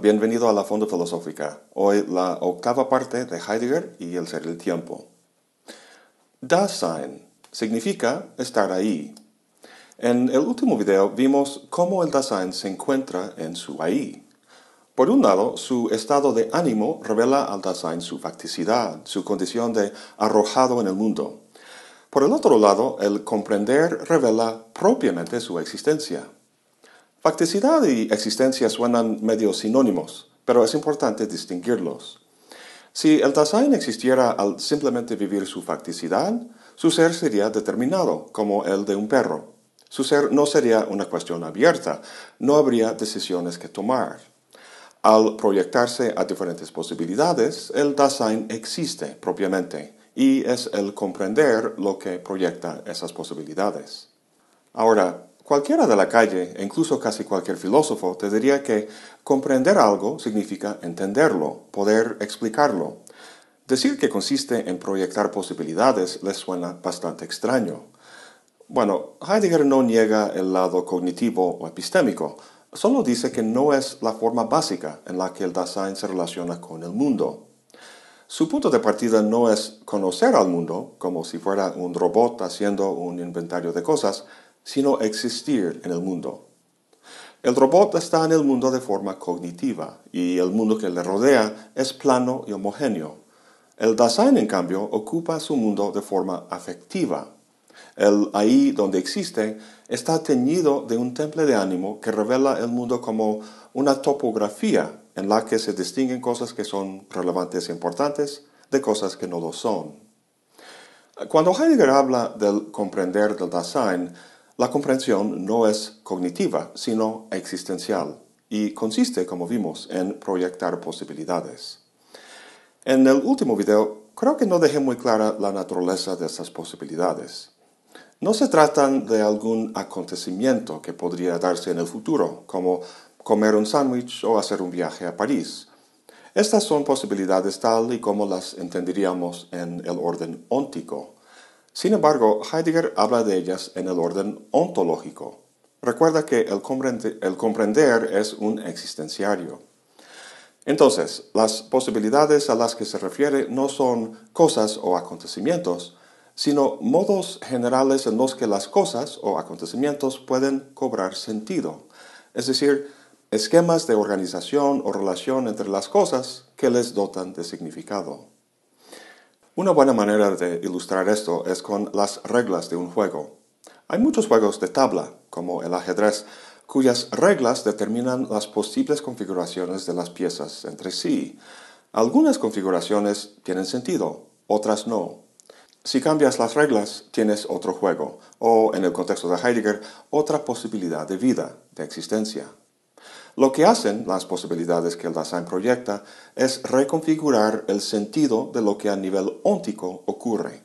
bienvenido a la Fonda Filosófica. Hoy la octava parte de Heidegger y el ser del tiempo. Dasein significa estar ahí. En el último video vimos cómo el Dasein se encuentra en su ahí. Por un lado, su estado de ánimo revela al Dasein su facticidad, su condición de arrojado en el mundo. Por el otro lado, el comprender revela propiamente su existencia. Facticidad y existencia suenan medio sinónimos, pero es importante distinguirlos. Si el Dasein existiera al simplemente vivir su facticidad, su ser sería determinado, como el de un perro. Su ser no sería una cuestión abierta, no habría decisiones que tomar. Al proyectarse a diferentes posibilidades, el Dasein existe propiamente, y es el comprender lo que proyecta esas posibilidades. Ahora, Cualquiera de la calle, e incluso casi cualquier filósofo, te diría que comprender algo significa entenderlo, poder explicarlo. Decir que consiste en proyectar posibilidades les suena bastante extraño. Bueno, Heidegger no niega el lado cognitivo o epistémico, solo dice que no es la forma básica en la que el Dasein se relaciona con el mundo. Su punto de partida no es conocer al mundo, como si fuera un robot haciendo un inventario de cosas, sino existir en el mundo. El robot está en el mundo de forma cognitiva y el mundo que le rodea es plano y homogéneo. El Dasein, en cambio, ocupa su mundo de forma afectiva. El ahí donde existe está teñido de un temple de ánimo que revela el mundo como una topografía en la que se distinguen cosas que son relevantes e importantes de cosas que no lo son. Cuando Heidegger habla del comprender del Dasein, la comprensión no es cognitiva, sino existencial, y consiste, como vimos, en proyectar posibilidades. En el último video, creo que no dejé muy clara la naturaleza de esas posibilidades. No se tratan de algún acontecimiento que podría darse en el futuro, como comer un sándwich o hacer un viaje a París. Estas son posibilidades tal y como las entenderíamos en el orden óntico, sin embargo, Heidegger habla de ellas en el orden ontológico. Recuerda que el, comprender es un existenciario. Entonces, las posibilidades a las que se refiere no son cosas o acontecimientos, sino modos generales en los que las cosas o acontecimientos pueden cobrar sentido, es decir, esquemas de organización o relación entre las cosas que les dotan de significado. Una buena manera de ilustrar esto es con las reglas de un juego. Hay muchos juegos de tabla, como el ajedrez, cuyas reglas determinan las posibles configuraciones de las piezas entre sí. Algunas configuraciones tienen sentido, otras no. Si cambias las reglas, tienes otro juego, o en el contexto de Heidegger, otra posibilidad de vida, de existencia. Lo que hacen las posibilidades que el Dasein proyecta es reconfigurar el sentido de lo que a nivel óntico ocurre.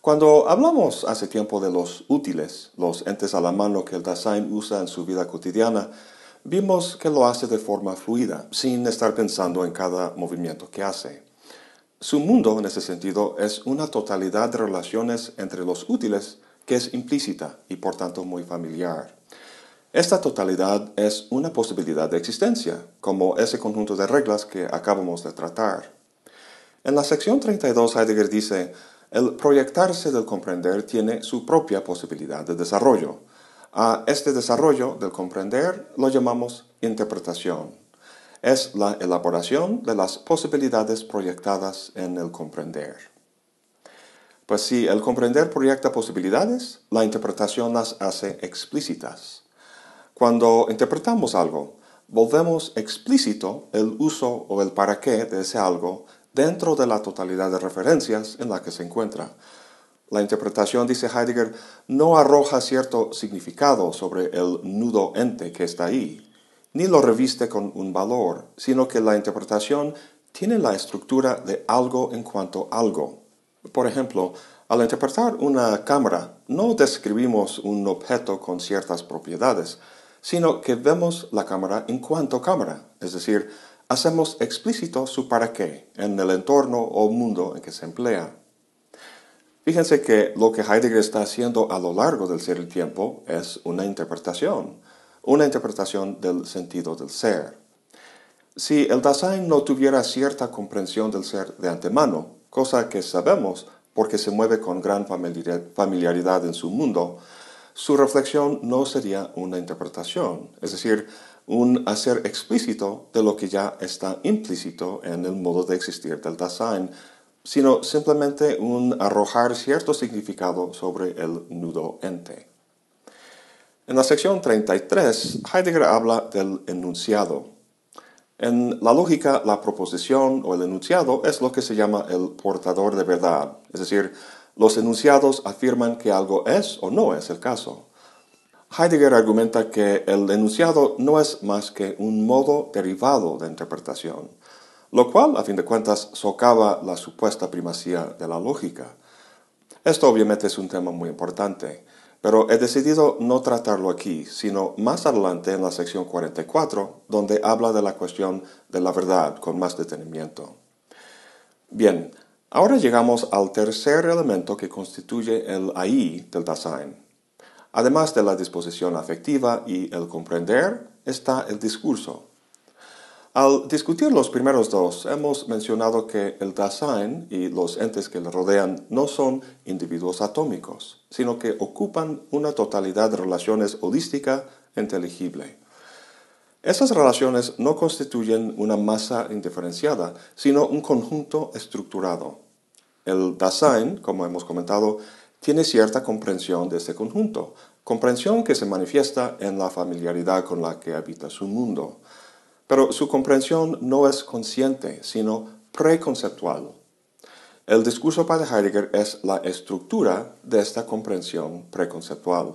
Cuando hablamos hace tiempo de los útiles, los entes a la mano que el Dasein usa en su vida cotidiana, vimos que lo hace de forma fluida, sin estar pensando en cada movimiento que hace. Su mundo, en ese sentido, es una totalidad de relaciones entre los útiles que es implícita y por tanto muy familiar. Esta totalidad es una posibilidad de existencia, como ese conjunto de reglas que acabamos de tratar. En la sección 32 Heidegger dice, el proyectarse del comprender tiene su propia posibilidad de desarrollo. A este desarrollo del comprender lo llamamos interpretación. Es la elaboración de las posibilidades proyectadas en el comprender. Pues si el comprender proyecta posibilidades, la interpretación las hace explícitas. Cuando interpretamos algo, volvemos explícito el uso o el para qué de ese algo dentro de la totalidad de referencias en la que se encuentra. La interpretación, dice Heidegger, no arroja cierto significado sobre el nudo ente que está ahí, ni lo reviste con un valor, sino que la interpretación tiene la estructura de algo en cuanto algo. Por ejemplo, al interpretar una cámara, no describimos un objeto con ciertas propiedades, sino que vemos la cámara en cuanto cámara, es decir, hacemos explícito su para qué en el entorno o mundo en que se emplea. Fíjense que lo que Heidegger está haciendo a lo largo del ser y tiempo es una interpretación, una interpretación del sentido del ser. Si el Dasein no tuviera cierta comprensión del ser de antemano, cosa que sabemos porque se mueve con gran familiaridad en su mundo, su reflexión no sería una interpretación, es decir, un hacer explícito de lo que ya está implícito en el modo de existir del Dasein, sino simplemente un arrojar cierto significado sobre el nudo ente. En la sección 33, Heidegger habla del enunciado. En la lógica, la proposición o el enunciado es lo que se llama el portador de verdad, es decir, los enunciados afirman que algo es o no es el caso. Heidegger argumenta que el enunciado no es más que un modo derivado de interpretación, lo cual, a fin de cuentas, socava la supuesta primacía de la lógica. Esto obviamente es un tema muy importante, pero he decidido no tratarlo aquí, sino más adelante en la sección 44, donde habla de la cuestión de la verdad con más detenimiento. Bien, ahora llegamos al tercer elemento que constituye el ahí del Dasein. Además de la disposición afectiva y el comprender, está el discurso. Al discutir los primeros dos, hemos mencionado que el Dasein y los entes que le rodean no son individuos atómicos, sino que ocupan una totalidad de relaciones holística inteligible. Esas relaciones no constituyen una masa indiferenciada, sino un conjunto estructurado. El Dasein, como hemos comentado, tiene cierta comprensión de este conjunto, comprensión que se manifiesta en la familiaridad con la que habita su mundo. Pero su comprensión no es consciente, sino preconceptual. El discurso para Heidegger es la estructura de esta comprensión preconceptual.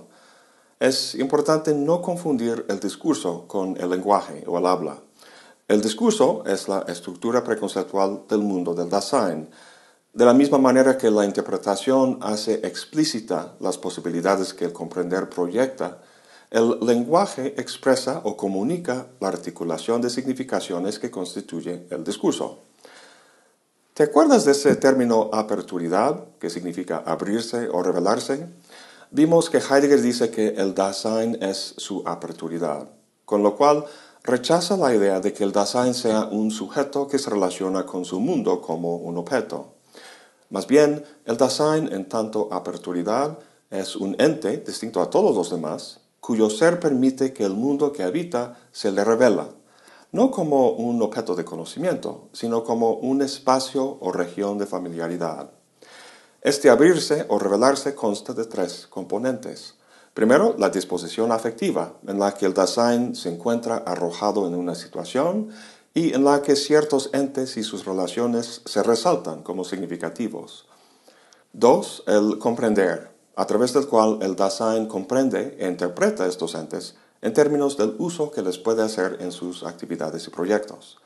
Es importante no confundir el discurso con el lenguaje o el habla. El discurso es la estructura preconceptual del mundo del Dasein, de la misma manera que la interpretación hace explícita las posibilidades que el comprender proyecta, el lenguaje expresa o comunica la articulación de significaciones que constituye el discurso. ¿Te acuerdas de ese término aperturidad, que significa abrirse o revelarse? Vimos que Heidegger dice que el Dasein es su aperturidad, con lo cual rechaza la idea de que el Dasein sea un sujeto que se relaciona con su mundo como un objeto. Más bien, el Dasein en tanto aperturidad es un ente distinto a todos los demás, cuyo ser permite que el mundo que habita se le revela, no como un objeto de conocimiento, sino como un espacio o región de familiaridad. Este abrirse o revelarse consta de tres componentes. Primero, la disposición afectiva, en la que el Dasein se encuentra arrojado en una situación y en la que ciertos entes y sus relaciones se resaltan como significativos. Dos, el comprender, a través del cual el Dasein comprende e interpreta estos entes en términos del uso que les puede hacer en sus actividades y proyectos.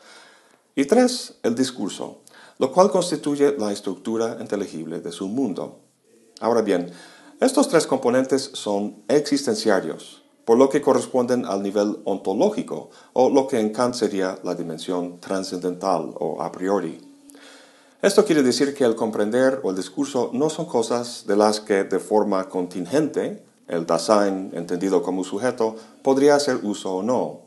Y tres, el discurso, lo cual constituye la estructura inteligible de su mundo. Ahora bien, estos tres componentes son existenciarios, por lo que corresponden al nivel ontológico, o lo que en Kant sería la dimensión trascendental o a priori. Esto quiere decir que el comprender o el discurso no son cosas de las que de forma contingente, el Dasein, entendido como sujeto, podría hacer uso o no.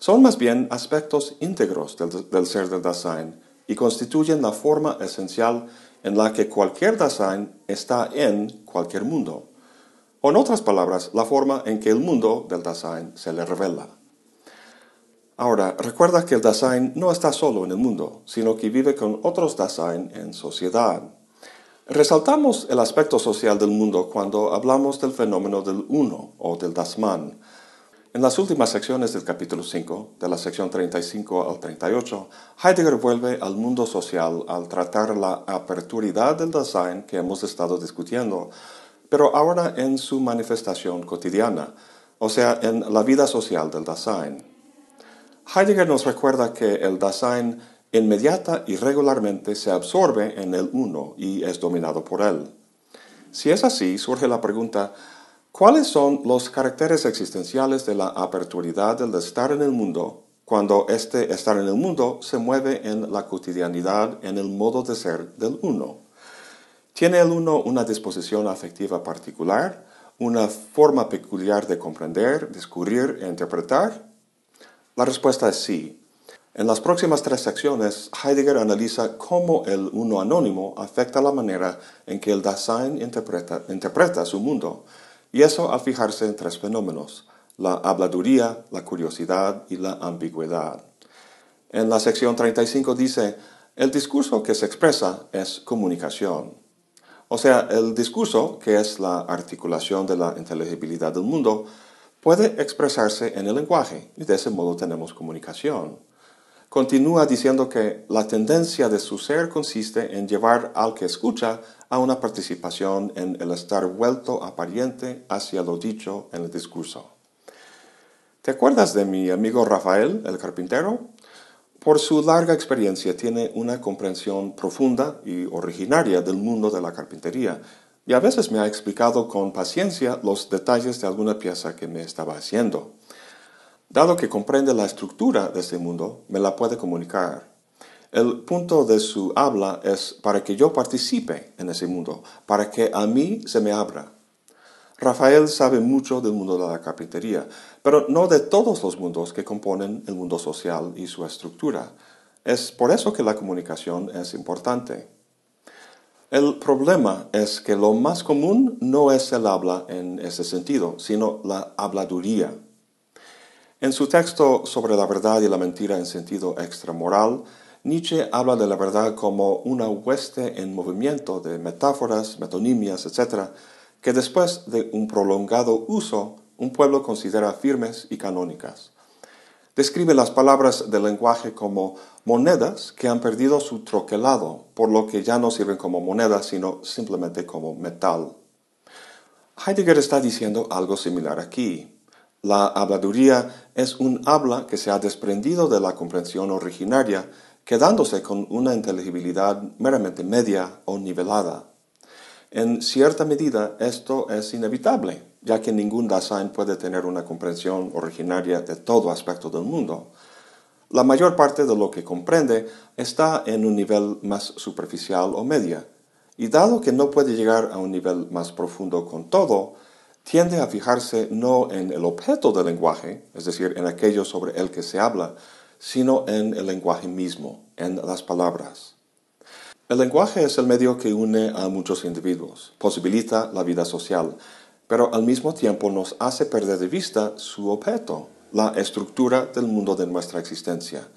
Son más bien aspectos íntegros del, del ser del Dasein y constituyen la forma esencial en la que cualquier Dasein está en cualquier mundo o en otras palabras, la forma en que el mundo del Dasein se le revela. Ahora, recuerda que el Dasein no está solo en el mundo, sino que vive con otros Dasein en sociedad. Resaltamos el aspecto social del mundo cuando hablamos del fenómeno del uno o del Dasman. En las últimas secciones del capítulo 5, de la sección 35 al 38, Heidegger vuelve al mundo social al tratar la aperturidad del Dasein que hemos estado discutiendo, pero ahora en su manifestación cotidiana, o sea, en la vida social del Dasein. Heidegger nos recuerda que el Dasein inmediata y regularmente se absorbe en el uno y es dominado por él. Si es así, surge la pregunta, ¿cuáles son los caracteres existenciales de la aperturidad del estar en el mundo cuando este estar en el mundo se mueve en la cotidianidad en el modo de ser del uno? ¿Tiene el uno una disposición afectiva particular, una forma peculiar de comprender, discurrir e interpretar? La respuesta es sí. En las próximas tres secciones, Heidegger analiza cómo el uno anónimo afecta la manera en que el Dasein interpreta, interpreta su mundo, y eso al fijarse en tres fenómenos, la habladuría, la curiosidad y la ambigüedad. En la sección 35 dice, el discurso que se expresa es comunicación. O sea, el discurso, que es la articulación de la inteligibilidad del mundo, puede expresarse en el lenguaje y de ese modo tenemos comunicación. Continúa diciendo que la tendencia de su ser consiste en llevar al que escucha a una participación en el estar vuelto aparente hacia lo dicho en el discurso. ¿Te acuerdas de mi amigo Rafael, el carpintero? Por su larga experiencia tiene una comprensión profunda y originaria del mundo de la carpintería y a veces me ha explicado con paciencia los detalles de alguna pieza que me estaba haciendo. Dado que comprende la estructura de este mundo, me la puede comunicar. El punto de su habla es para que yo participe en ese mundo, para que a mí se me abra. Rafael sabe mucho del mundo de la carpintería, pero no de todos los mundos que componen el mundo social y su estructura. Es por eso que la comunicación es importante. El problema es que lo más común no es el habla en ese sentido, sino la habladuría. En su texto sobre la verdad y la mentira en sentido extramoral, Nietzsche habla de la verdad como una hueste en movimiento de metáforas, metonimias, etc., que después de un prolongado uso un pueblo considera firmes y canónicas. Describe las palabras del lenguaje como monedas que han perdido su troquelado, por lo que ya no sirven como monedas, sino simplemente como metal. Heidegger está diciendo algo similar aquí. La habladuría es un habla que se ha desprendido de la comprensión originaria, quedándose con una inteligibilidad meramente media o nivelada. En cierta medida esto es inevitable, ya que ningún Dasein puede tener una comprensión originaria de todo aspecto del mundo. La mayor parte de lo que comprende está en un nivel más superficial o media, y dado que no puede llegar a un nivel más profundo con todo, tiende a fijarse no en el objeto del lenguaje, es decir, en aquello sobre el que se habla, sino en el lenguaje mismo, en las palabras. El lenguaje es el medio que une a muchos individuos, posibilita la vida social, pero al mismo tiempo nos hace perder de vista su objeto, la estructura del mundo de nuestra existencia.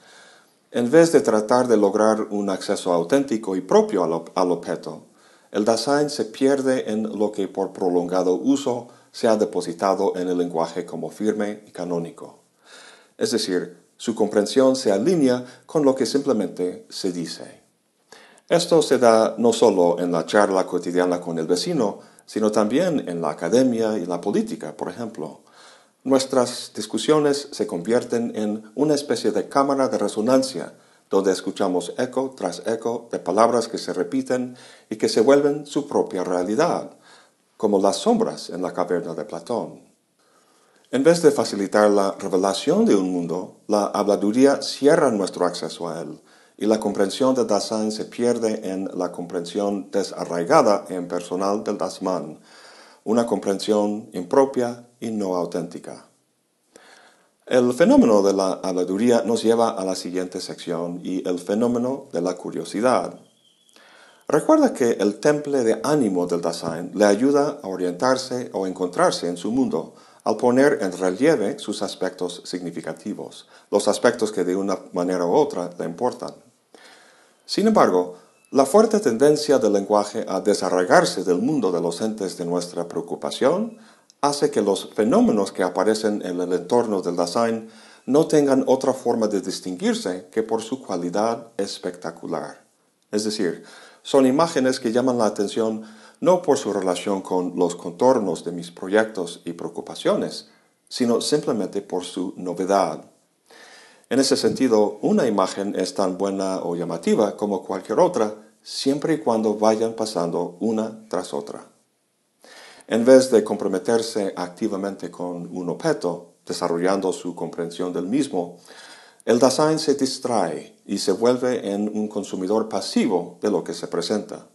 En vez de tratar de lograr un acceso auténtico y propio al, objeto, el Dasein se pierde en lo que por prolongado uso se ha depositado en el lenguaje como firme y canónico. Es decir, su comprensión se alinea con lo que simplemente se dice. Esto se da no solo en la charla cotidiana con el vecino, sino también en la academia y la política, por ejemplo. Nuestras discusiones se convierten en una especie de cámara de resonancia, donde escuchamos eco tras eco de palabras que se repiten y que se vuelven su propia realidad como las sombras en la caverna de Platón. En vez de facilitar la revelación de un mundo, la habladuría cierra nuestro acceso a él, y la comprensión de Dasein se pierde en la comprensión desarraigada e impersonal del Dasman, una comprensión impropia y no auténtica. El fenómeno de la habladuría nos lleva a la siguiente sección y el fenómeno de la curiosidad. Recuerda que el temple de ánimo del Dasein le ayuda a orientarse o encontrarse en su mundo al poner en relieve sus aspectos significativos, los aspectos que de una manera u otra le importan. Sin embargo, la fuerte tendencia del lenguaje a desarraigarse del mundo de los entes de nuestra preocupación hace que los fenómenos que aparecen en el entorno del Dasein no tengan otra forma de distinguirse que por su cualidad espectacular. Es decir, son imágenes que llaman la atención no por su relación con los contornos de mis proyectos y preocupaciones, sino simplemente por su novedad. En ese sentido, una imagen es tan buena o llamativa como cualquier otra, siempre y cuando vayan pasando una tras otra. En vez de comprometerse activamente con un objeto, desarrollando su comprensión del mismo, el Dasein se distrae y se vuelve en un consumidor pasivo de lo que se presenta.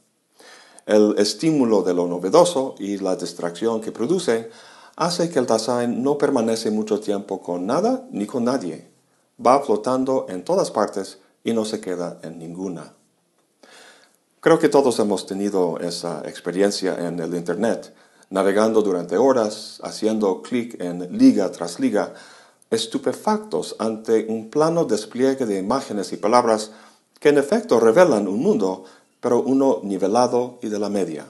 El estímulo de lo novedoso y la distracción que produce hace que el Dasein no permanece mucho tiempo con nada ni con nadie. Va flotando en todas partes y no se queda en ninguna. Creo que todos hemos tenido esa experiencia en el Internet, navegando durante horas, haciendo clic en liga tras liga, estupefactos ante un plano despliegue de imágenes y palabras que en efecto revelan un mundo, pero uno nivelado y de la media.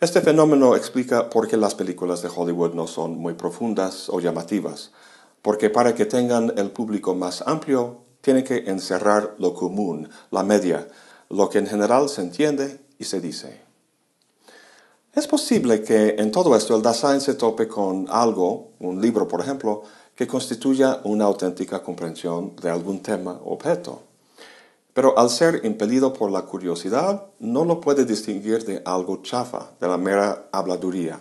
Este fenómeno explica por qué las películas de Hollywood no son muy profundas o llamativas, porque para que tengan el público más amplio, tienen que encerrar lo común, la media, lo que en general se entiende y se dice. Es posible que en todo esto el Dasein se tope con algo, un libro por ejemplo, que constituya una auténtica comprensión de algún tema o objeto. Pero al ser impelido por la curiosidad, no lo puede distinguir de algo chafa, de la mera habladuría.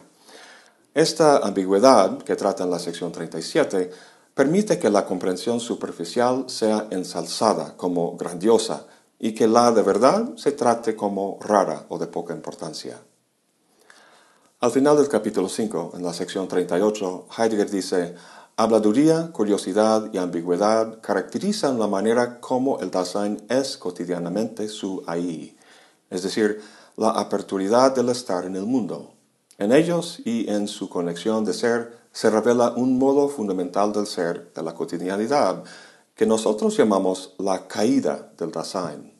Esta ambigüedad, que trata en la sección 37, permite que la comprensión superficial sea ensalzada como grandiosa y que la de verdad se trate como rara o de poca importancia. Al final del capítulo 5, en la sección 38, Heidegger dice, Habladuría, curiosidad y ambigüedad caracterizan la manera como el Dasein es cotidianamente su ahí, es decir, la aperturidad del estar en el mundo. En ellos y en su conexión de ser se revela un modo fundamental del ser de la cotidianidad, que nosotros llamamos la caída del Dasein.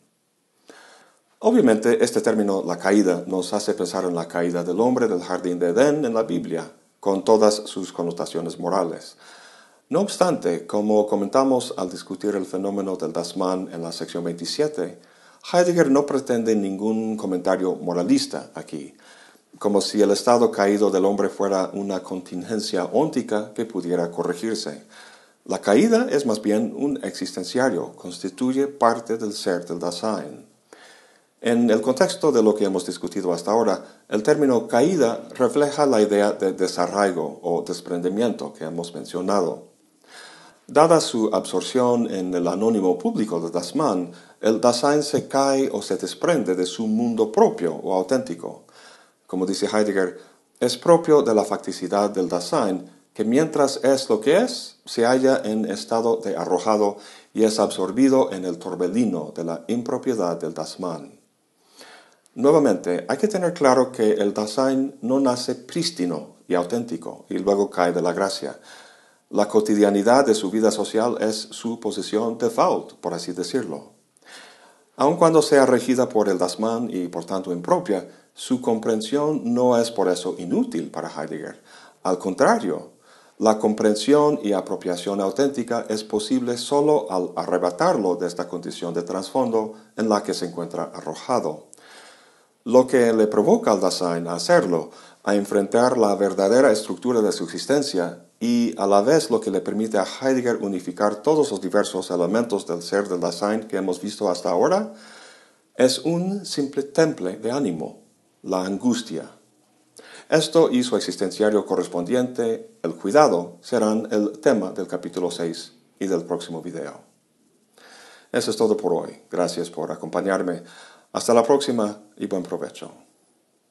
Obviamente, este término, la caída, nos hace pensar en la caída del hombre del jardín de Edén en la Biblia, con todas sus connotaciones morales. No obstante, como comentamos al discutir el fenómeno del Dasman en la sección 27, Heidegger no pretende ningún comentario moralista aquí, como si el estado caído del hombre fuera una contingencia óntica que pudiera corregirse. La caída es más bien un existenciario, constituye parte del ser del Dasein. En el contexto de lo que hemos discutido hasta ahora, el término caída refleja la idea de desarraigo o desprendimiento que hemos mencionado. Dada su absorción en el anónimo público de Dasman, el Dasein se cae o se desprende de su mundo propio o auténtico. Como dice Heidegger, es propio de la facticidad del Dasein que mientras es lo que es, se halla en estado de arrojado y es absorbido en el torbellino de la impropiedad del Dasman. Nuevamente, hay que tener claro que el Dasein no nace prístino y auténtico y luego cae de la gracia. La cotidianidad de su vida social es su posición default, por así decirlo. Aun cuando sea regida por el Dasman y por tanto impropia, su comprensión no es por eso inútil para Heidegger. Al contrario, la comprensión y apropiación auténtica es posible solo al arrebatarlo de esta condición de trasfondo en la que se encuentra arrojado lo que le provoca al Dasein a hacerlo, a enfrentar la verdadera estructura de su existencia y a la vez lo que le permite a Heidegger unificar todos los diversos elementos del ser del Dasein que hemos visto hasta ahora, es un simple temple de ánimo, la angustia. Esto y su existenciario correspondiente, el cuidado, serán el tema del capítulo 6 y del próximo video. Eso es todo por hoy. Gracias por acompañarme. Hasta la próxima y buen provecho.